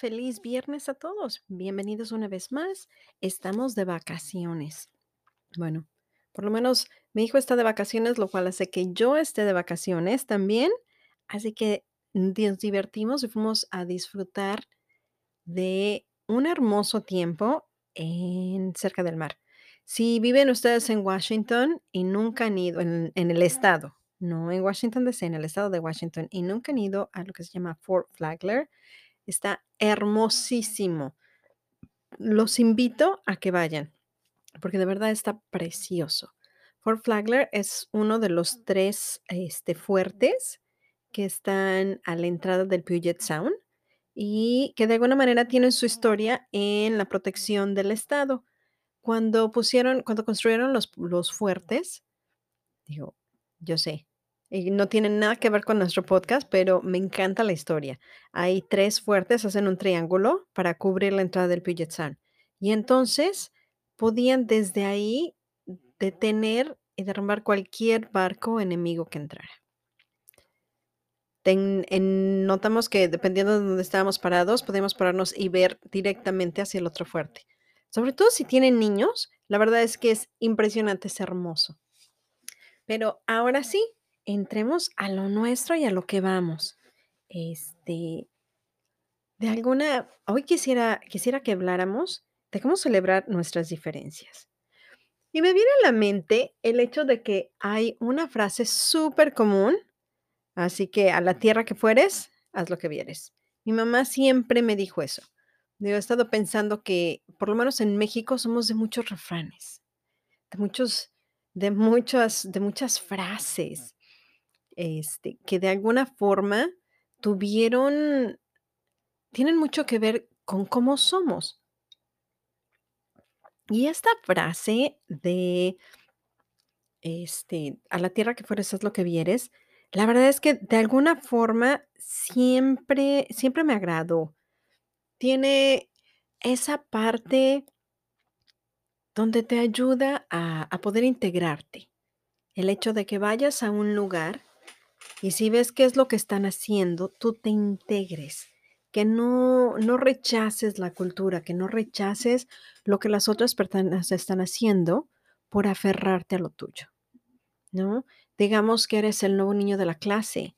Feliz viernes a todos. Bienvenidos una vez más. Estamos de vacaciones. Bueno, por lo menos mi hijo está de vacaciones, lo cual hace que yo esté de vacaciones también. Así que nos divertimos y fuimos a disfrutar de un hermoso tiempo en cerca del mar. Si viven ustedes en Washington y nunca han ido en, el estado, no en Washington DC, en el estado de Washington, y nunca han ido a lo que se llama Fort Flagler, Está hermosísimo. Los invito a que vayan, porque de verdad está precioso. Fort Flagler es uno de los tres este, fuertes que están a la entrada del Puget Sound y que de alguna manera tienen su historia en la protección del Estado. Cuando pusieron, cuando construyeron los, los fuertes, digo, yo sé, no tiene nada que ver con nuestro podcast, pero me encanta la historia. Hay tres fuertes, hacen un triángulo para cubrir la entrada del Puget Sound. Y entonces podían desde ahí detener y derrumbar cualquier barco enemigo que entrara. notamos que dependiendo de donde estábamos parados, podemos pararnos y ver directamente hacia el otro fuerte. Sobre todo si tienen niños, la verdad es que es impresionante, es hermoso. Pero ahora sí, entremos a lo nuestro y a lo que vamos. Este, de alguna, hoy quisiera, quisiera que habláramos de cómo celebrar nuestras diferencias. Y me viene a la mente el hecho de que hay una frase súper común, así que a la tierra que fueres, haz lo que vieres. Mi mamá siempre me dijo eso. Yo he estado pensando que, por lo menos en México, somos de muchos refranes, de muchos, de muchas, de muchas frases este, que de alguna forma tuvieron, tienen mucho que ver con cómo somos. Y esta frase de, este, a la tierra que fueres es lo que vieres, la verdad es que de alguna forma siempre, siempre me agradó. Tiene esa parte donde te ayuda a, a poder integrarte. El hecho de que vayas a un lugar y si ves qué es lo que están haciendo, tú te integres, que no, no rechaces la cultura, que no rechaces lo que las otras personas están haciendo por aferrarte a lo tuyo, ¿no? Digamos que eres el nuevo niño de la clase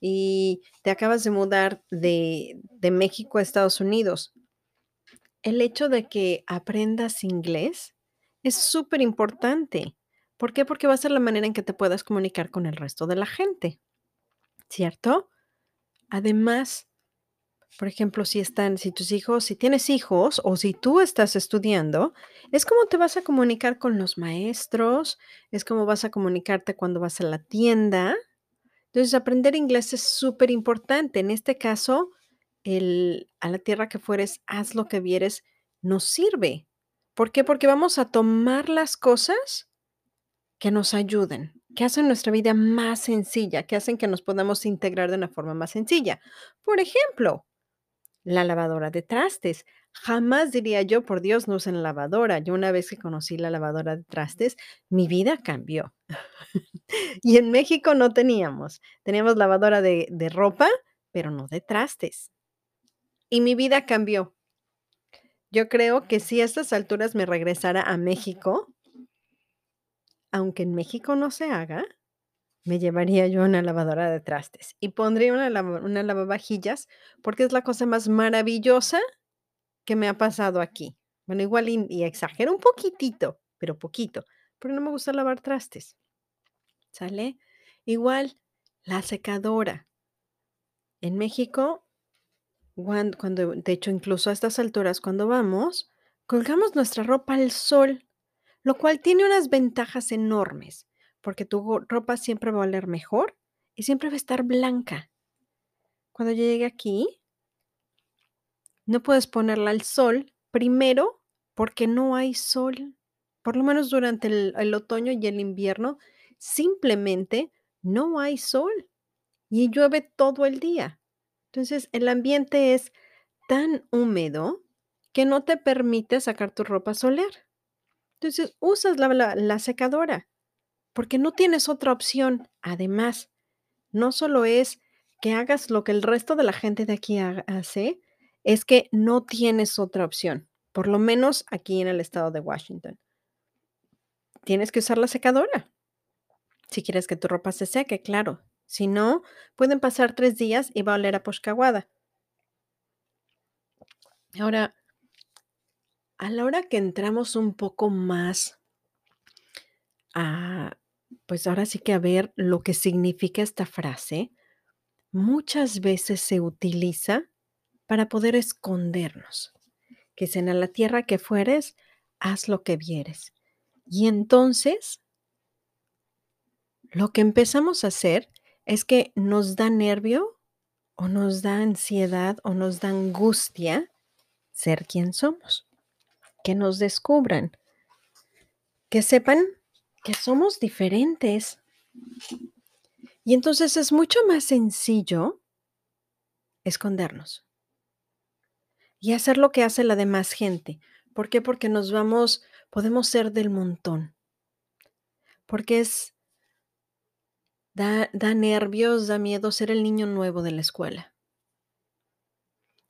y te acabas de mudar de, de México a Estados Unidos. El hecho de que aprendas inglés es súper importante. ¿Por qué? Porque va a ser la manera en que te puedas comunicar con el resto de la gente. ¿cierto? Además, por ejemplo, si están, si tus hijos, si tienes hijos o si tú estás estudiando, es como te vas a comunicar con los maestros, es como vas a comunicarte cuando vas a la tienda. Entonces, aprender inglés es súper importante. En este caso, el, a la tierra que fueres, haz lo que vieres, nos sirve. ¿Por qué? Porque vamos a tomar las cosas que nos ayuden que hacen nuestra vida más sencilla, que hacen que nos podamos integrar de una forma más sencilla. Por ejemplo, la lavadora de trastes. Jamás diría yo, por Dios, no usen lavadora. Yo una vez que conocí la lavadora de trastes, mi vida cambió. y en México no teníamos. Teníamos lavadora de, de ropa, pero no de trastes. Y mi vida cambió. Yo creo que si a estas alturas me regresara a México, aunque en México no se haga, me llevaría yo una lavadora de trastes y pondría una, lavavajillas porque es la cosa más maravillosa que me ha pasado aquí. Bueno, igual y y exagero un poquitito, pero poquito, pero no me gusta lavar trastes, ¿sale? Igual, la secadora. En México, cuando de hecho, incluso a estas alturas, cuando vamos, colgamos nuestra ropa al sol, lo cual tiene unas ventajas enormes, porque tu ropa siempre va a oler mejor y siempre va a estar blanca. Cuando yo llegué aquí no puedes ponerla al sol, primero, porque no hay sol, por lo menos durante el el otoño y el invierno, simplemente no hay sol, y llueve todo el día. Entonces, el ambiente es tan húmedo que no te permite sacar tu ropa a solear. Entonces, usas la secadora, porque no tienes otra opción. Además, no solo es que hagas lo que el resto de la gente de aquí hace, es que no tienes otra opción, por lo menos aquí en el estado de Washington. Tienes que usar la secadora. Si quieres que tu ropa se seque, claro. Si no, pueden pasar 3 días y va a oler a Poscaguada. Ahora a la hora que entramos un poco más a, pues, ahora sí que a ver lo que significa esta frase, muchas veces se utiliza para poder escondernos, que dicen: "A la tierra que fueres, haz lo que vieres". Y entonces lo que empezamos a hacer es que nos da nervio, o nos da ansiedad, o nos da angustia ser quien somos, que nos descubran. Que sepan que somos diferentes. Y entonces es mucho más sencillo escondernos. Y hacer lo que hace la demás gente, ¿por qué? Porque nos vamos podemos ser del montón. Porque es da da nervios, da miedo ser el niño nuevo de la escuela.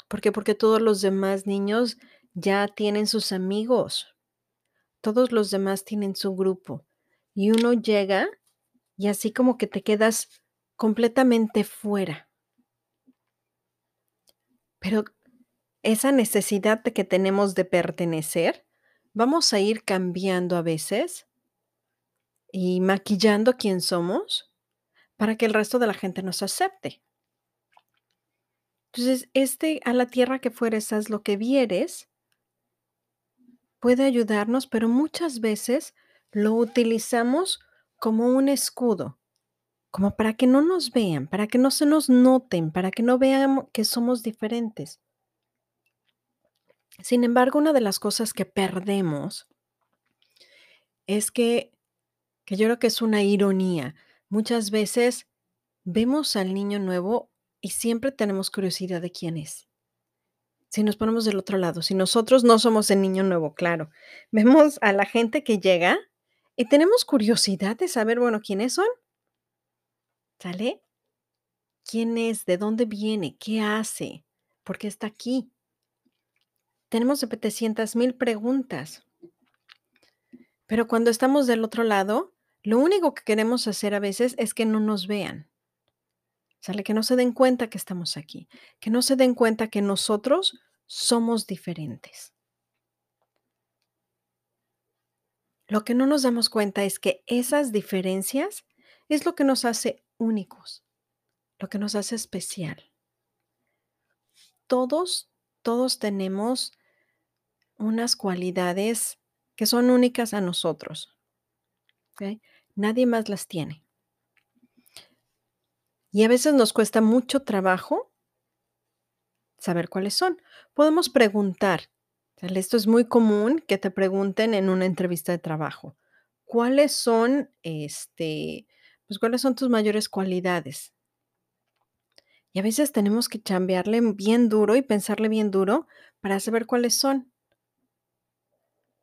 ¿Por qué? Porque todos los demás niños ya tienen sus amigos. Todos los demás tienen su grupo, y uno llega, y así como que te quedas completamente fuera. Pero esa necesidad que tenemos de pertenecer, vamos a ir cambiando a veces y maquillando quién somos, para que el resto de la gente nos acepte. Entonces, este "a la tierra que fueres, haz lo que vieres" puede ayudarnos, pero muchas veces lo utilizamos como un escudo, como para que no nos vean, para que no se nos noten, para que no vean que somos diferentes. Sin embargo, una de las cosas que perdemos es que que yo creo que es una ironía. Muchas veces vemos al niño nuevo y siempre tenemos curiosidad de quién es. Si nos ponemos del otro lado, si nosotros no somos el niño nuevo, claro, vemos a la gente que llega y tenemos curiosidad de saber, bueno, ¿quiénes son? ¿Sale? ¿Quién es? ¿De dónde viene? ¿Qué hace? ¿Por qué está aquí? Tenemos sepetecientas mil preguntas. Pero cuando estamos del otro lado, lo único que queremos hacer a veces es que no nos vean. ¿Sale? Que no se den cuenta que estamos aquí, que no se den cuenta que nosotros somos diferentes. Lo que no nos damos cuenta es que esas diferencias es lo que nos hace únicos, lo que nos hace especial. Todos, todos tenemos unas cualidades que son únicas a nosotros. Nadie más las tiene. Y a veces nos cuesta mucho trabajo saber cuáles son. Podemos preguntar. Esto es muy común que te pregunten en una entrevista de trabajo. ¿Cuáles son, este, pues, cuáles son tus mayores cualidades? Y a veces tenemos que chambearle bien duro y pensarle bien duro para saber cuáles son.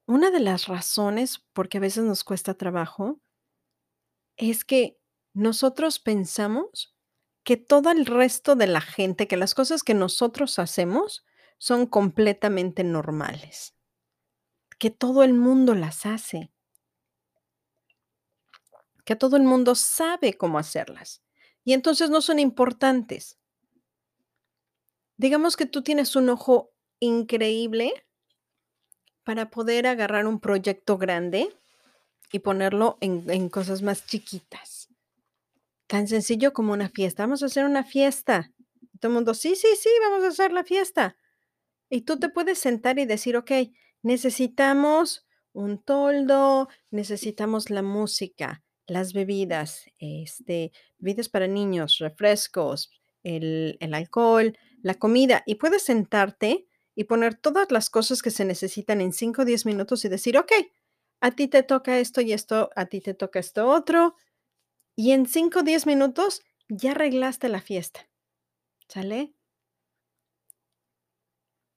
Una de las razones por qué a veces nos cuesta trabajo es que nosotros pensamos que todo el resto de la gente, que las cosas que nosotros hacemos son completamente normales. Que todo el mundo las hace. Que todo el mundo sabe cómo hacerlas, y entonces no son importantes. Digamos que tú tienes un ojo increíble para poder agarrar un proyecto grande y ponerlo en en cosas más chiquitas. Tan sencillo como una fiesta, vamos a hacer una fiesta. Todo el mundo, sí, sí, sí, vamos a hacer la fiesta. Y tú te puedes sentar y decir, okey, necesitamos un toldo, necesitamos la música, las bebidas, este, bebidas para niños, refrescos, el el alcohol, la comida, y puedes sentarte y poner todas las cosas que se necesitan en 5 o 10 minutos y decir: "Okey, a ti te toca esto y esto, a ti te toca esto otro", y en 5 o 10 minutos ya arreglaste la fiesta, ¿sale?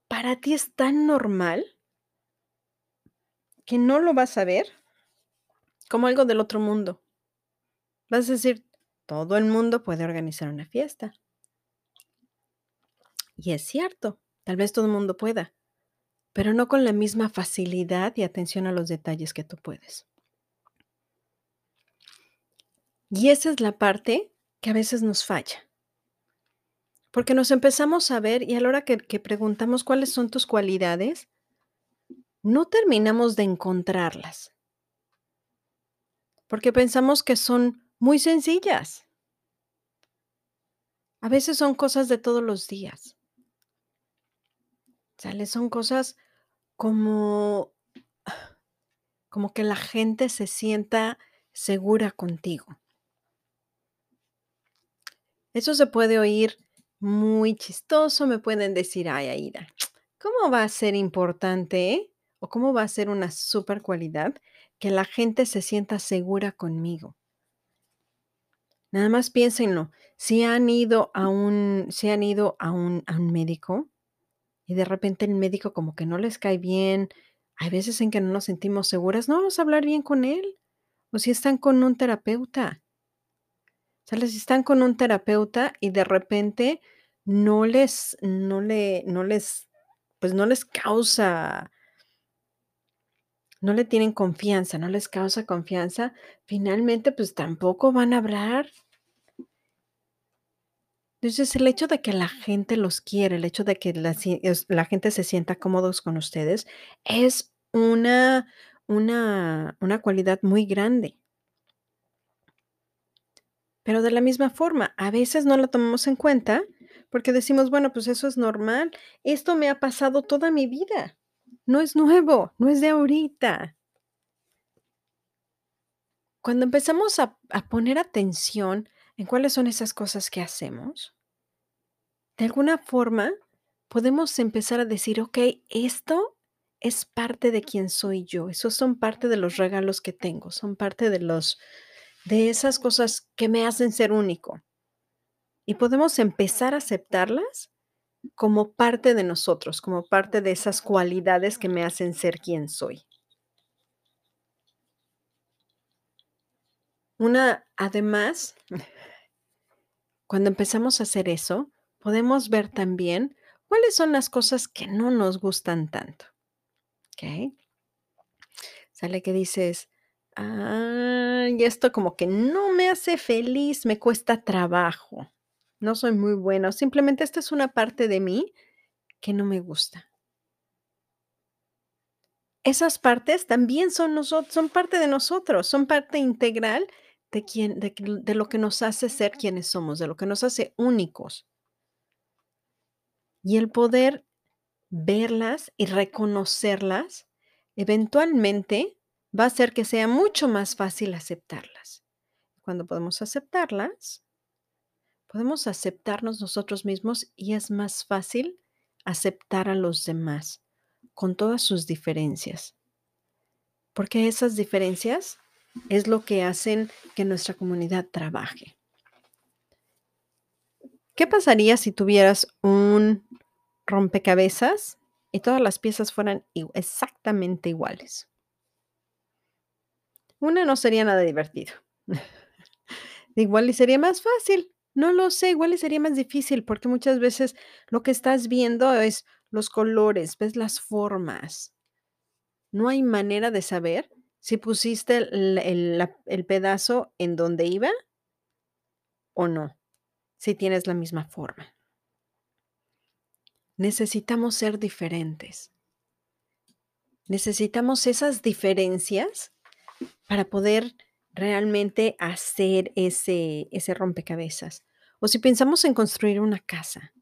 Para ti es tan normal que no lo vas a ver como algo del otro mundo. Vas a decir: "Todo el mundo puede organizar una fiesta". Y es cierto, tal vez todo el mundo pueda, pero no con la misma facilidad y atención a los detalles que tú puedes. Y esa es la parte que a veces nos falla. Porque nos empezamos a ver y a la hora que preguntamos: "¿Cuáles son tus cualidades?" No terminamos de encontrarlas. Porque pensamos que son muy sencillas. A veces son cosas de todos los días. ¿Sale? Son cosas como como que la gente se sienta segura contigo. Eso se puede oír muy chistoso, me pueden decir: "Ay, Aida, ¿cómo va a ser importante, o cómo va a ser una supercualidad que la gente se sienta segura conmigo?". Nada más piénsenlo, si han ido a un si han ido a un a un médico, y de repente el médico como que no les cae bien, hay veces en que no nos sentimos seguras, no vamos a hablar bien con él, o si están con un terapeuta. ¿Sale? Si están con un terapeuta y de repente no les no le no les, pues, no les causa no le tienen confianza, no les causa confianza, finalmente, pues, tampoco van a hablar. Entonces, el hecho de que la gente los quiere, el hecho de que la la gente se sienta cómodos con ustedes, es una una una cualidad muy grande. Pero de la misma forma, a veces no lo tomamos en cuenta, porque decimos: "Bueno, pues eso es normal, esto me ha pasado toda mi vida, no es nuevo, no es de ahorita". Cuando empezamos a poner atención en cuáles son esas cosas que hacemos de alguna forma podemos empezar a decir: "Okey, esto es parte de quién soy yo, esos son parte de los regalos que tengo, son parte de los de esas cosas que me hacen ser único". Y podemos empezar a aceptarlas como parte de nosotros, como parte de esas cualidades que me hacen ser quien soy. Una además, cuando empezamos a hacer eso, podemos ver también cuáles son las cosas que no nos gustan tanto, ¿okey? Sale que dices: "Ay, esto como que no me hace feliz, me cuesta trabajo, no soy muy bueno, simplemente esta es una parte de mí que no me gusta". Esas partes también son son parte de nosotros, son parte integral de quien de de lo que nos hace ser quienes somos, de lo que nos hace únicos. Y el poder verlas y reconocerlas, eventualmente va a hacer que sea mucho más fácil aceptarlas. Cuando podemos aceptarlas podemos aceptarnos nosotros mismos y es más fácil aceptar a los demás, con todas sus diferencias. Porque esas diferencias es lo que hacen que nuestra comunidad trabaje. ¿Qué pasaría si tuvieras un rompecabezas y todas las piezas fueran exactamente iguales? Una, no sería nada divertido. Igual y sería más fácil, no lo sé, igual y sería más difícil, porque muchas veces lo que estás viendo es los colores, ves las formas. No hay manera de saber si pusiste el el el pedazo en donde iba o no, si tienes la misma forma. Necesitamos ser diferentes. Necesitamos esas diferencias para poder realmente hacer ese ese rompecabezas. O si pensamos en construir una casa,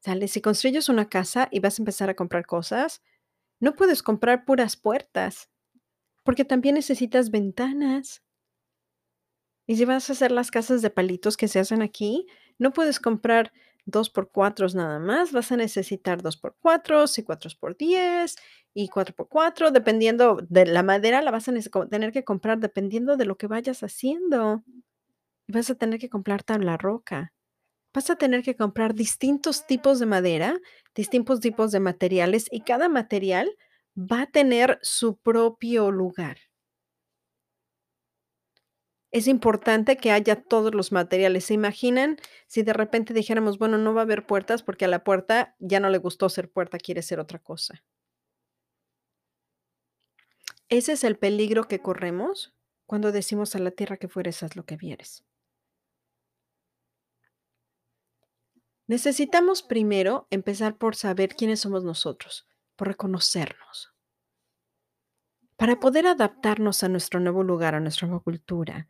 ¿sale? Si construyes una casa y vas a empezar a comprar cosas, no puedes comprar puras puertas, porque también necesitas ventanas. Y si vas a hacer las casas de palitos que se hacen aquí, no puedes comprar 2 por 4 nada más, vas a necesitar 2 por 4 y 4 por 10 y 4 por 4, dependiendo de la madera, la vas a tener que comprar dependiendo de lo que vayas haciendo. Vas a tener que comprar tabla roca. Vas a tener que comprar distintos tipos de madera, distintos tipos de materiales, y cada material va a tener su propio lugar. Es importante que haya todos los materiales, ¿se imaginan si de repente dijéramos: "Bueno, no va a haber puertas porque a la puerta ya no le gustó ser puerta, quiere ser otra cosa"? Ese es el peligro que corremos cuando decimos: "A la tierra que fueres, haz lo que vieres". Necesitamos primero empezar por saber quiénes somos nosotros, por reconocernos. Para poder adaptarnos a nuestro nuevo lugar, a nuestra nueva cultura,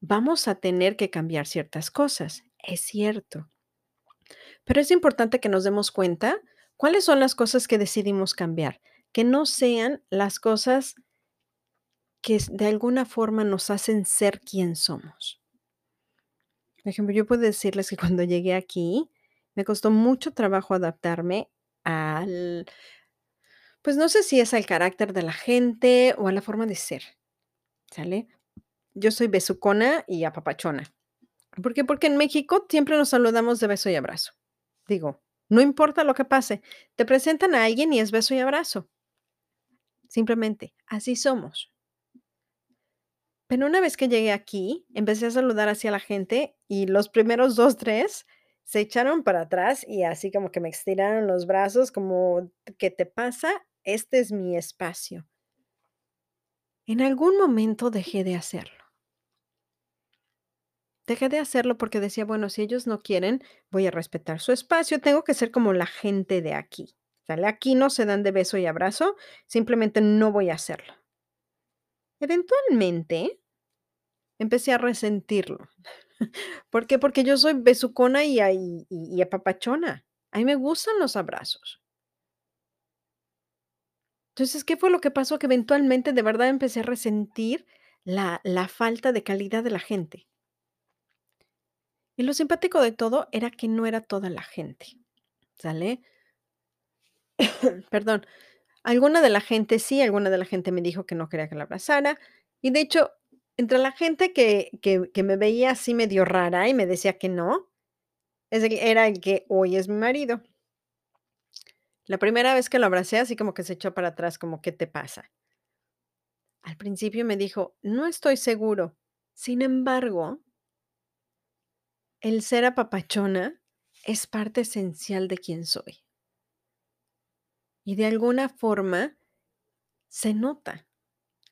vamos a tener que cambiar ciertas cosas, es cierto. Pero es importante que nos demos cuenta cuáles son las cosas que decidimos cambiar, que no sean las cosas que de alguna forma nos hacen ser quien somos. Por ejemplo, yo puedo decirles que cuando llegué aquí, me costó mucho trabajo adaptarme al pues, no sé si es al carácter de la gente o a la forma de ser, ¿sale? Yo soy besucona y apapachona, ¿por qué? Porque en México siempre nos saludamos de beso y abrazo. Digo, no importa lo que pase, te presentan a alguien y es beso y abrazo. Simplemente, así somos. Pero una vez que llegué aquí, empecé a saludar así a la gente, y los primeros 2, 3 se echaron para atrás, y así como que me estiraron los brazos, como: "¿Qué te pasa? Este es mi espacio". En algún momento dejé de hacerlo. Dejé de hacerlo porque decía: "Bueno, si ellos no quieren, voy a respetar su espacio, tengo que ser como la gente de aquí, ¿sale? Aquí no se dan de beso y abrazo, simplemente no voy a hacerlo". Eventualmente empecé a resentirlo, ¿por qué? Porque yo soy besucona y y y apapachona, a mí me gustan los abrazos. Entonces, ¿qué fue lo que pasó? Que eventualmente, de verdad, empecé a resentir la la falta de calidad de la gente. Y lo simpático de todo era que no era toda la gente, ¿sale? Perdón, alguna de la gente sí, alguna de la gente me dijo que no quería que la abrazara, y de hecho, entre la gente que que que me veía así medio rara y me decía que no, era el que hoy es mi marido. La primera vez que lo abracé, así como que se echó para atrás, como: "¿Qué te pasa?". Al principio me dijo: "No estoy seguro". Sin embargo el ser apapachona es parte esencial de quién soy. Y de alguna forma se nota.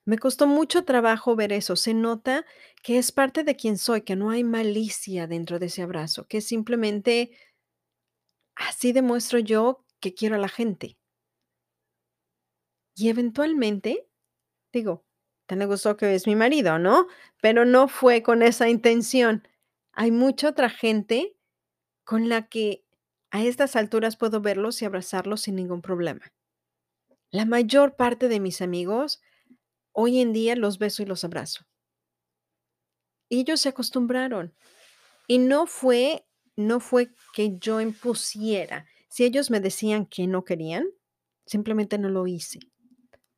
Me costó mucho trabajo ver eso, se nota que es parte de quién soy, que no hay malicia dentro de ese abrazo, que simplemente así demuestro yo que quiero a la gente. Y eventualmente, digo, también le gustó que es mi marido, ¿no? Pero no fue con esa intención. Hay mucha otra gente con la que a estas alturas puedo verlos y abrazarlos sin ningún problema. La mayor parte de mis amigos, hoy en día los beso y los abrazo. Ellos se acostumbraron, y no fue no fue que yo impusiera. Si ellos me decían que no querían, simplemente no lo hice,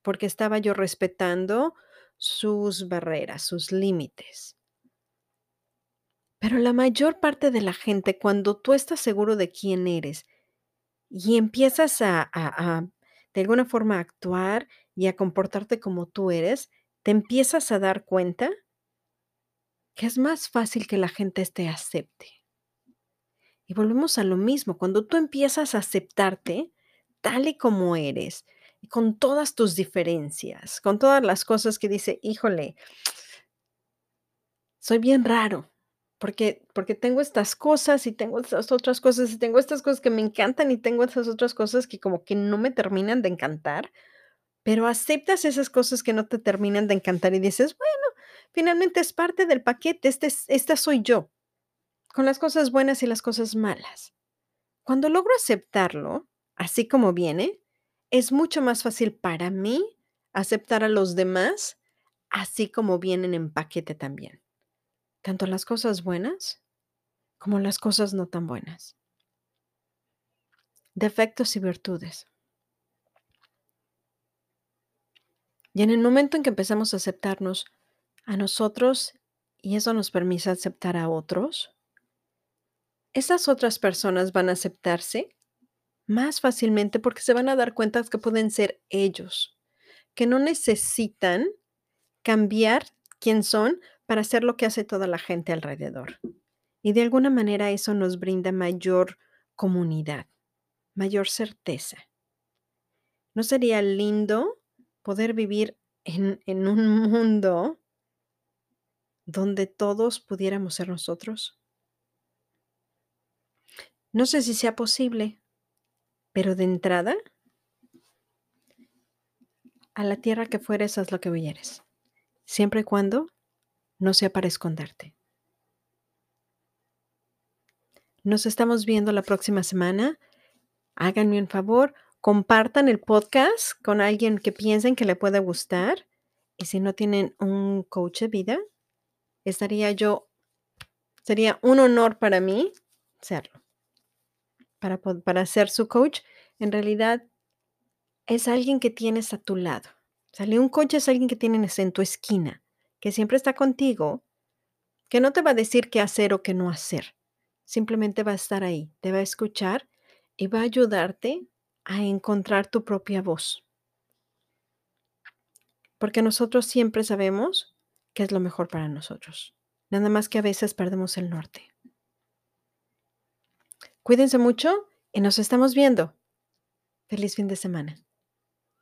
porque estaba yo respetando sus barreras, sus límites. Pero la mayor parte de la gente, cuando tú estás seguro de quién eres y empiezas a de alguna forma actuar y a comportarte como tú eres, te empiezas a dar cuenta que es más fácil que la gente te acepte. Y volvemos a lo mismo, cuando tú empiezas a aceptarte tal y como eres, con todas tus diferencias, con todas las cosas que dice: "Híjole" "soy bien raro, porque porque tengo estas cosas, y tengo estas otras cosas, y tengo estas cosas que me encantan, y tengo estas otras cosas que como que no me terminan de encantar", Pero aceptas esas cosas que no te terminan de encantar y dices: "Bueno, finalmente es parte del paquete, este es esta soy yo, con las cosas buenas y las cosas malas". Cuando logro aceptarlo, así como viene, es mucho más fácil para mí aceptar a los demás, así como vienen en paquete también, tanto las cosas buenas como las cosas no tan buenas. Defectos y virtudes. Y en el momento en que empezamos a aceptarnos a nosotros y eso nos permite aceptar a otros, esas otras personas van a aceptarse más fácilmente porque se van a dar cuenta que pueden ser ellos, que no necesitan cambiar quién son para hacer lo que hace toda la gente alrededor. Y de alguna manera eso nos brinda mayor comunidad, mayor certeza. ¿No sería lindo poder vivir en, en un mundo donde todos pudiéramos ser nosotros? No sé si sea posible, pero de entrada, a la tierra que fueres, haz lo que vieres, siempre y cuando no sea para esconderte. Nos estamos viendo la próxima semana. Háganme un favor, compartan el podcast con alguien que piensen que le pueda gustar. Y si no tienen un coach de vida, estaría yo, sería un honor para mí serlo. Para, para ser su coach, en realidad es alguien que tienes a tu lado. Sale un coach es alguien que tienes en tu esquina, que siempre está contigo, que no te va a decir qué hacer o qué no hacer. Simplemente va a estar ahí, te va a escuchar y va a ayudarte a encontrar tu propia voz. Porque nosotros siempre sabemos qué es lo mejor para nosotros. Nada más que a veces perdemos el norte. Cuídense mucho y nos estamos viendo. Feliz fin de semana.